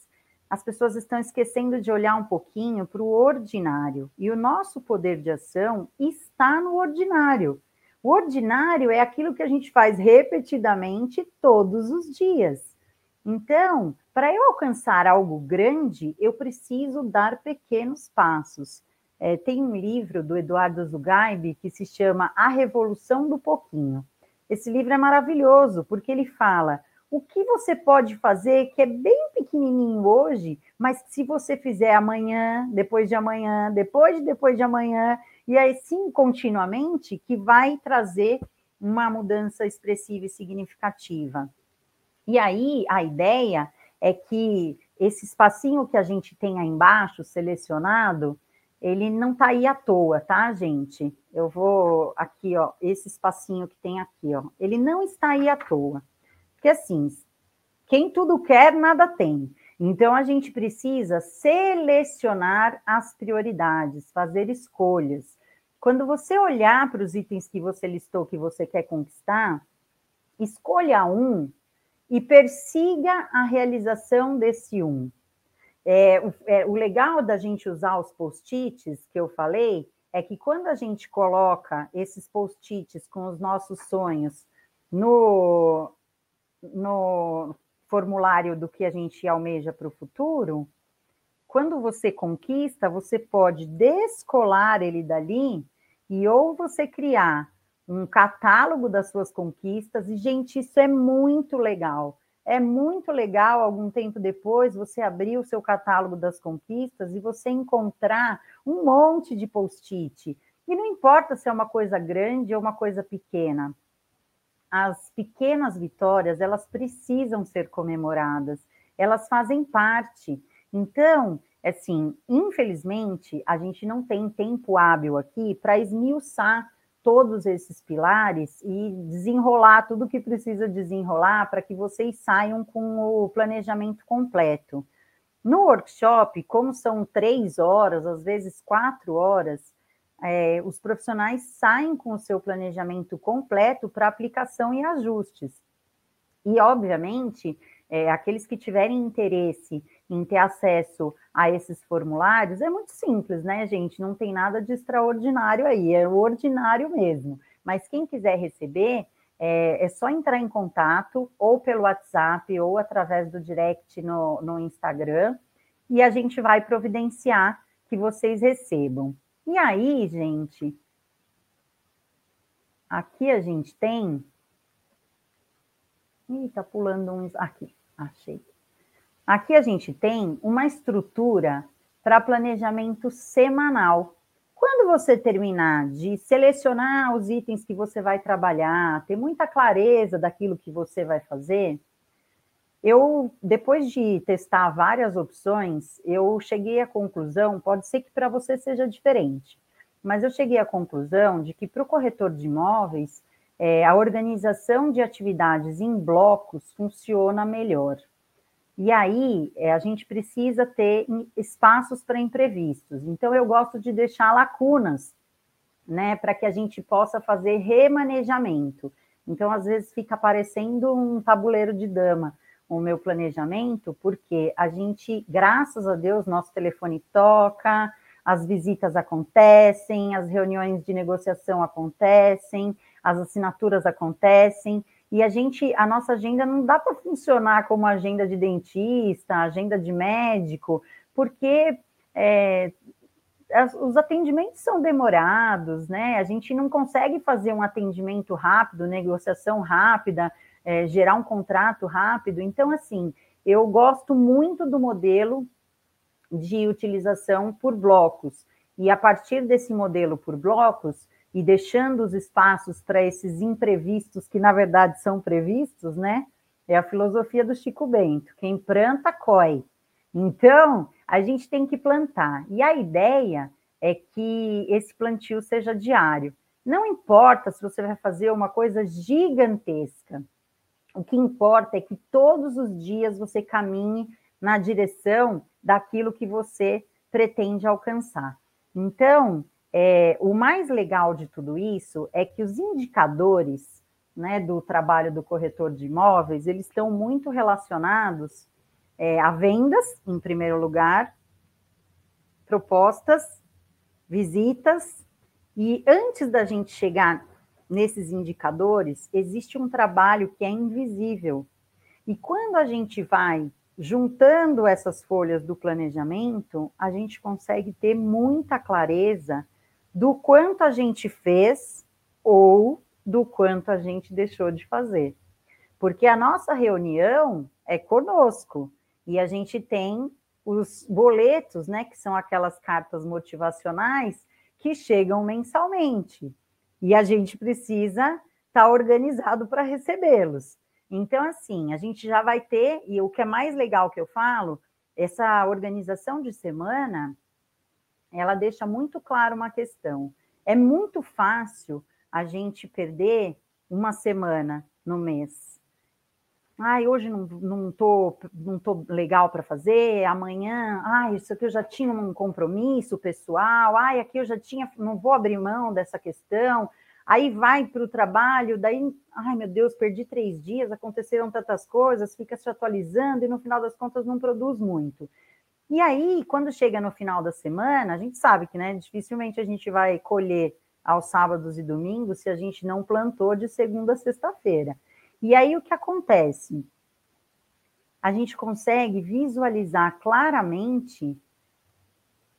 Speaker 2: as pessoas estão esquecendo de olhar um pouquinho para o ordinário. E o nosso poder de ação está no ordinário. O ordinário é aquilo que a gente faz repetidamente todos os dias. Então, para eu alcançar algo grande, eu preciso dar pequenos passos. É, tem um livro do Eduardo Zugaib que se chama A Revolução do Pouquinho. Esse livro é maravilhoso porque ele fala o que você pode fazer que é bem pequenininho hoje, mas se você fizer amanhã, depois de amanhã, depois de depois de amanhã, e aí sim continuamente, que vai trazer uma mudança expressiva e significativa. E aí a ideia é que esse espacinho que a gente tem aí embaixo selecionado, ele não está aí à toa, tá, gente? Eu vou aqui, ó, esse espacinho que tem aqui, ó, ele não está aí à toa. Porque assim, quem tudo quer, nada tem. Então a gente precisa selecionar as prioridades, fazer escolhas. Quando você olhar para os itens que você listou que você quer conquistar, escolha um e persiga a realização desse um. É, o, é, o legal da gente usar os post-its que eu falei é que quando a gente coloca esses post-its com os nossos sonhos no, no formulário do que a gente almeja para o futuro, quando você conquista, você pode descolar ele dali e ou você criar um catálogo das suas conquistas, e, gente, isso é muito legal. É muito legal, algum tempo depois, você abrir o seu catálogo das conquistas e você encontrar um monte de post-it. E não importa se é uma coisa grande ou uma coisa pequena. As pequenas vitórias, elas precisam ser comemoradas. Elas fazem parte. Então, assim, infelizmente, a gente não tem tempo hábil aqui para esmiuçar todos esses pilares e desenrolar tudo que precisa desenrolar para que vocês saiam com o planejamento completo. No workshop, como são três horas, às vezes quatro horas, é, os profissionais saem com o seu planejamento completo para aplicação e ajustes. E, obviamente, é, aqueles que tiverem interesse em ter acesso a esses formulários, é muito simples, né, gente? Não tem nada de extraordinário aí, é o ordinário mesmo. Mas quem quiser receber, é, é só entrar em contato, ou pelo WhatsApp, ou através do direct no, no Instagram, e a gente vai providenciar que vocês recebam. E aí, gente, aqui a gente tem. Ih, tá pulando uns. Aqui, achei. Aqui a gente tem uma estrutura para planejamento semanal. Quando você terminar de selecionar os itens que você vai trabalhar, ter muita clareza daquilo que você vai fazer, eu, depois de testar várias opções, eu cheguei à conclusão, pode ser que para você seja diferente, mas eu cheguei à conclusão de que para o corretor de imóveis, é, a organização de atividades em blocos funciona melhor. E aí, é, a gente precisa ter espaços para imprevistos. Então, eu gosto de deixar lacunas, né, para que a gente possa fazer remanejamento. Então, às vezes, fica parecendo um tabuleiro de dama o meu planejamento, porque a gente, graças a Deus, nosso telefone toca, as visitas acontecem, as reuniões de negociação acontecem, as assinaturas acontecem. E a gente, a nossa agenda não dá para funcionar como agenda de dentista, agenda de médico, porque é, as, os atendimentos são demorados, né? A gente não consegue fazer um atendimento rápido, negociação rápida, é, gerar um contrato rápido. Então, assim, eu gosto muito do modelo de utilização por blocos. E a partir desse modelo por blocos, e deixando os espaços para esses imprevistos, que na verdade são previstos, né? É a filosofia do Chico Bento: quem planta, coi. Então, a gente tem que plantar. E a ideia é que esse plantio seja diário. Não importa se você vai fazer uma coisa gigantesca. O que importa é que todos os dias você caminhe na direção daquilo que você pretende alcançar. Então, é, o mais legal de tudo isso é que os indicadores né, do trabalho do corretor de imóveis, eles estão muito relacionados é, a vendas, em primeiro lugar, propostas, visitas, e antes da gente chegar nesses indicadores, existe um trabalho que é invisível. E quando a gente vai juntando essas folhas do planejamento, a gente consegue ter muita clareza do quanto a gente fez ou do quanto a gente deixou de fazer. Porque a nossa reunião é conosco e a gente tem os boletos, né, que são aquelas cartas motivacionais que chegam mensalmente. E a gente precisa estar tá organizado para recebê-los. Então, assim, a gente já vai ter, e o que é mais legal que eu falo, essa organização de semana, ela deixa muito claro uma questão. É muito fácil a gente perder uma semana no mês. Ai, hoje não, não, tô, não tô legal para fazer, amanhã, ai, isso aqui eu já tinha um compromisso pessoal, ai, aqui eu já tinha, não vou abrir mão dessa questão, aí vai para o trabalho, daí, ai meu Deus, perdi três dias, aconteceram tantas coisas, fica se atualizando e no final das contas não produz muito. E aí, quando chega no final da semana, a gente sabe que né, dificilmente a gente vai colher aos sábados e domingos se a gente não plantou de segunda a sexta-feira. E aí o que acontece? A gente consegue visualizar claramente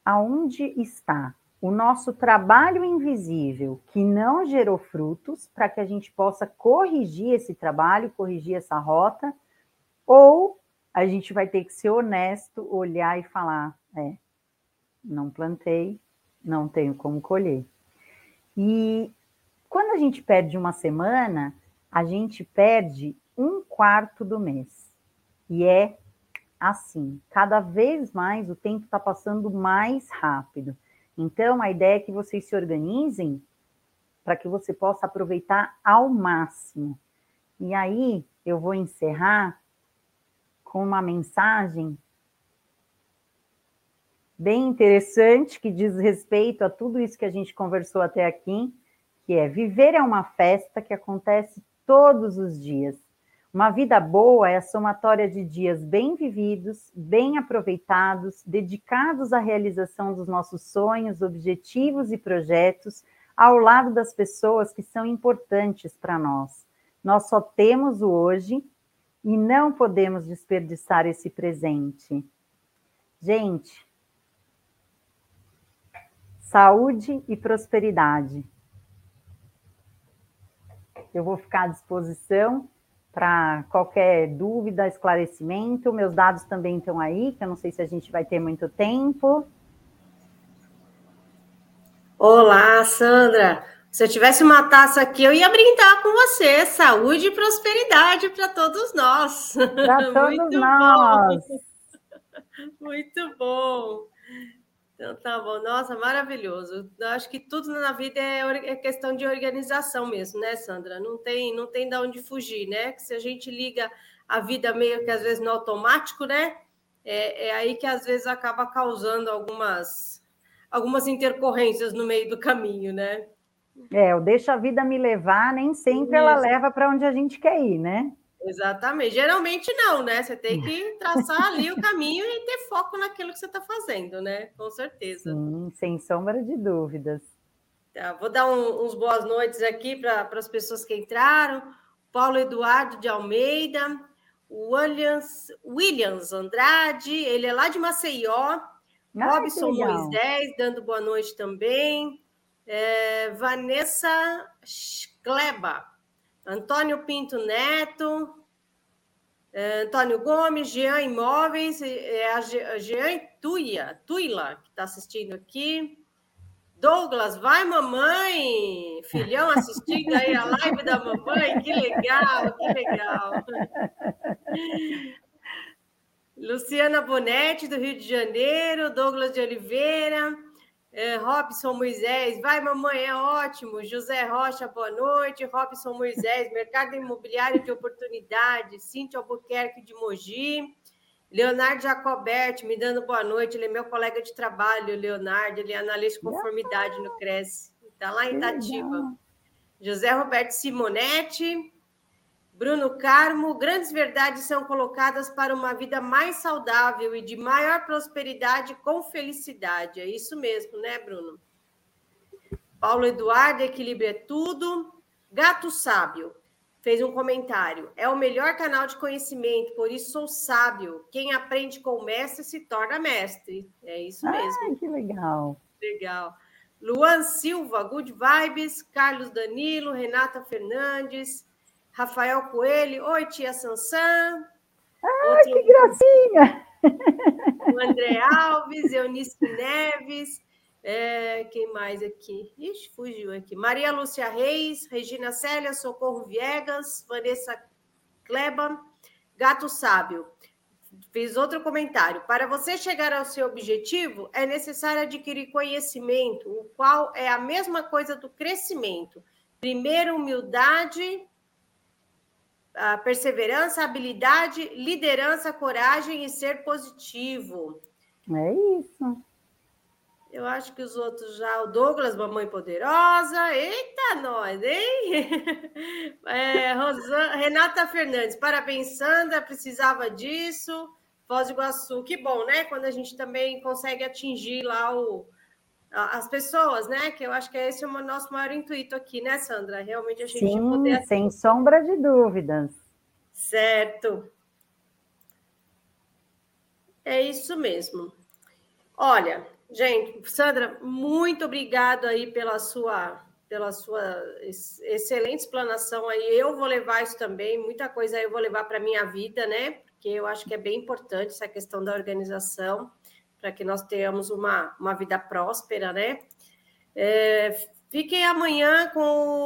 Speaker 2: aonde está o nosso trabalho invisível que não gerou frutos, para que a gente possa corrigir esse trabalho, corrigir essa rota, ou a gente vai ter que ser honesto, olhar e falar: é, não plantei, não tenho como colher. E quando a gente perde uma semana, a gente perde um quarto do mês. E é assim, cada vez mais o tempo está passando mais rápido. Então, a ideia é que vocês se organizem para que você possa aproveitar ao máximo. E aí, eu vou encerrar com uma mensagem bem interessante que diz respeito a tudo isso que a gente conversou até aqui, que é viver é uma festa que acontece todos os dias. Uma vida boa é a somatória de dias bem vividos, bem aproveitados, dedicados à realização dos nossos sonhos, objetivos e projetos, ao lado das pessoas que são importantes para nós. Nós só temos o hoje e não podemos desperdiçar esse presente. Gente, saúde e prosperidade. Eu vou ficar à disposição para qualquer dúvida, esclarecimento. Meus dados também estão aí, que eu não sei se a gente vai ter muito tempo.
Speaker 3: Olá, Sandra. Se eu tivesse uma taça aqui, eu ia brindar com você. Saúde e prosperidade para todos nós.
Speaker 2: Para todos Muito nós.
Speaker 3: Bom. Muito bom. Então tá bom, nossa, maravilhoso. Eu acho que tudo na vida é, é questão de organização mesmo, né, Sandra? Não tem, não tem de onde fugir, né? Que se a gente liga a vida meio que às vezes no automático, né? É, é aí que às vezes acaba causando algumas, algumas intercorrências no meio do caminho, né?
Speaker 2: É, o deixa a vida me levar, nem sempre Isso. ela leva para onde a gente quer ir, né?
Speaker 3: Exatamente. Geralmente não, né? Você tem que traçar ali o caminho e ter foco naquilo que você está fazendo, né? Com certeza.
Speaker 2: Sim, sem sombra de dúvidas.
Speaker 3: Tá, vou dar um, uns boas noites aqui para as pessoas que entraram. Paulo Eduardo de Almeida, Williams, Williams Andrade, ele é lá de Maceió. Ah, Robson Moisés, dando boa noite também. É, Vanessa Kleba, Antônio Pinto Neto, é, Antônio Gomes, Jean Imóveis, é a Jean Tuia, Tuila, que está assistindo aqui. Douglas, vai mamãe! Filhão assistindo aí a live da mamãe, que legal, que legal. Luciana Bonetti, do Rio de Janeiro, Douglas de Oliveira, é, Robson Moisés, vai mamãe, é ótimo. José Rocha, boa noite. Robson Moisés, Mercado Imobiliário de Oportunidade, Cíntia Albuquerque de Mogi. Leonardo Jacoberti, me dando boa noite. Ele é meu colega de trabalho, Leonardo. Ele é analista de conformidade no Cresce. Está lá em Itatiba. José Roberto Simonetti. Bruno Carmo, grandes verdades são colocadas para uma vida mais saudável e de maior prosperidade com felicidade. É isso mesmo, né, Bruno? Paulo Eduardo, equilíbrio é tudo. Gato Sábio fez um comentário. É o melhor canal de conhecimento, por isso sou sábio. Quem aprende com o mestre se torna mestre. É isso mesmo.
Speaker 2: Ai, que legal.
Speaker 3: Legal. Luan Silva, Good Vibes, Carlos Danilo, Renata Fernandes, Rafael Coelho, oi, tia Sansã.
Speaker 2: Ah, Outro... que gracinha!
Speaker 3: O André Alves, Eunice Neves, é, quem mais aqui? Ixi, fugiu aqui. Maria Lúcia Reis, Regina Célia, Socorro Viegas, Vanessa Kleba, Gato Sábio. Fiz outro comentário. Para você chegar ao seu objetivo, é necessário adquirir conhecimento, o qual é a mesma coisa do crescimento. Primeiro, humildade, a perseverança, habilidade, liderança, coragem e ser positivo.
Speaker 2: É isso.
Speaker 3: Eu acho que os outros já, o Douglas, Mamãe Poderosa, eita nós, hein? É, Rosan... Renata Fernandes, parabéns, Sandra, precisava disso. Foz do Iguaçu, que bom, né? Quando a gente também consegue atingir lá o, as pessoas, né? Que eu acho que esse é o nosso maior intuito aqui, né, Sandra? Realmente a gente
Speaker 2: Sim, poder... sem sombra de dúvidas.
Speaker 3: Certo. É isso mesmo. Olha, gente, Sandra, muito obrigado aí pela sua pela sua excelente explanação aí. Eu vou levar isso também, muita coisa eu vou levar para minha vida, né? Porque eu acho que é bem importante essa questão da organização para que nós tenhamos uma, uma vida próspera, né? É, fiquem amanhã com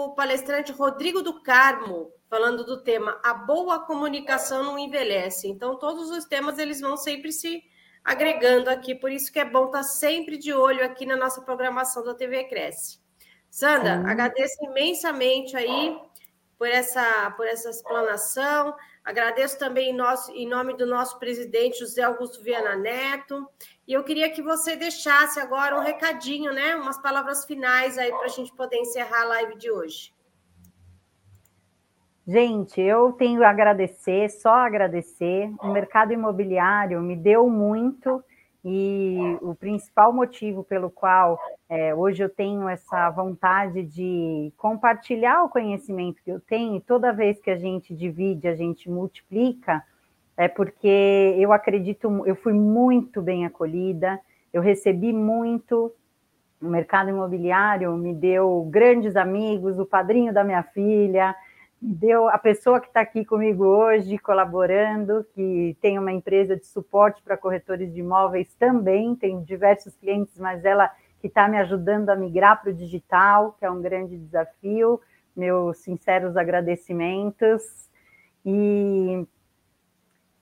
Speaker 3: o palestrante Rodrigo do Carmo, falando do tema A Boa Comunicação Não Envelhece. Então, todos os temas eles vão sempre se agregando aqui, por isso que é bom estar sempre de olho aqui na nossa programação da TV Cresce. Sandra, Sim. agradeço imensamente aí por essa, por essa explanação. Agradeço também em, nosso, em nome do nosso presidente José Augusto Viana Neto. E eu queria que você deixasse agora um recadinho, né? Umas palavras finais aí para a gente poder encerrar a live de hoje.
Speaker 2: Gente, eu tenho a agradecer, só agradecer. O mercado imobiliário me deu muito e o principal motivo pelo qual é, hoje eu tenho essa vontade de compartilhar o conhecimento que eu tenho, e toda vez que a gente divide, a gente multiplica, é porque eu acredito, eu fui muito bem acolhida, eu recebi muito, o mercado imobiliário me deu grandes amigos, o padrinho da minha filha, deu a pessoa que está aqui comigo hoje colaborando, que tem uma empresa de suporte para corretores de imóveis também, tem diversos clientes, mas ela que está me ajudando a migrar para o digital, que é um grande desafio. Meus sinceros agradecimentos. E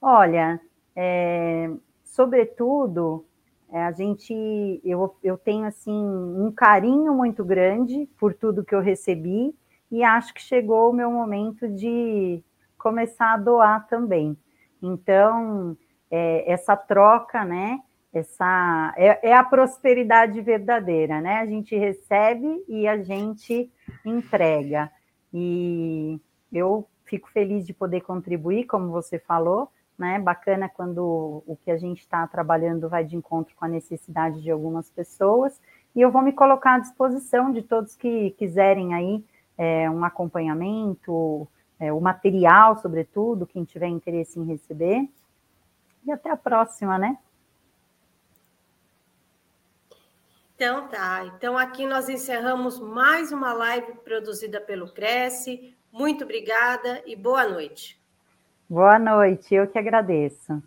Speaker 2: olha, é, sobretudo, é, a gente, eu, eu tenho assim um carinho muito grande por tudo que eu recebi e acho que chegou o meu momento de começar a doar também. Então, é, essa troca, né? Essa é, é, a prosperidade verdadeira, né? A gente recebe e a gente entrega. E eu fico feliz de poder contribuir, como você falou, né? Bacana quando o que a gente está trabalhando vai de encontro com a necessidade de algumas pessoas. E eu vou me colocar à disposição de todos que quiserem aí é, um acompanhamento, é, o material, sobretudo, quem tiver interesse em receber. E até a próxima, né?
Speaker 3: Então tá. Então aqui nós encerramos mais uma live produzida pelo Cresce. Muito obrigada e boa noite.
Speaker 2: Boa noite, eu que agradeço.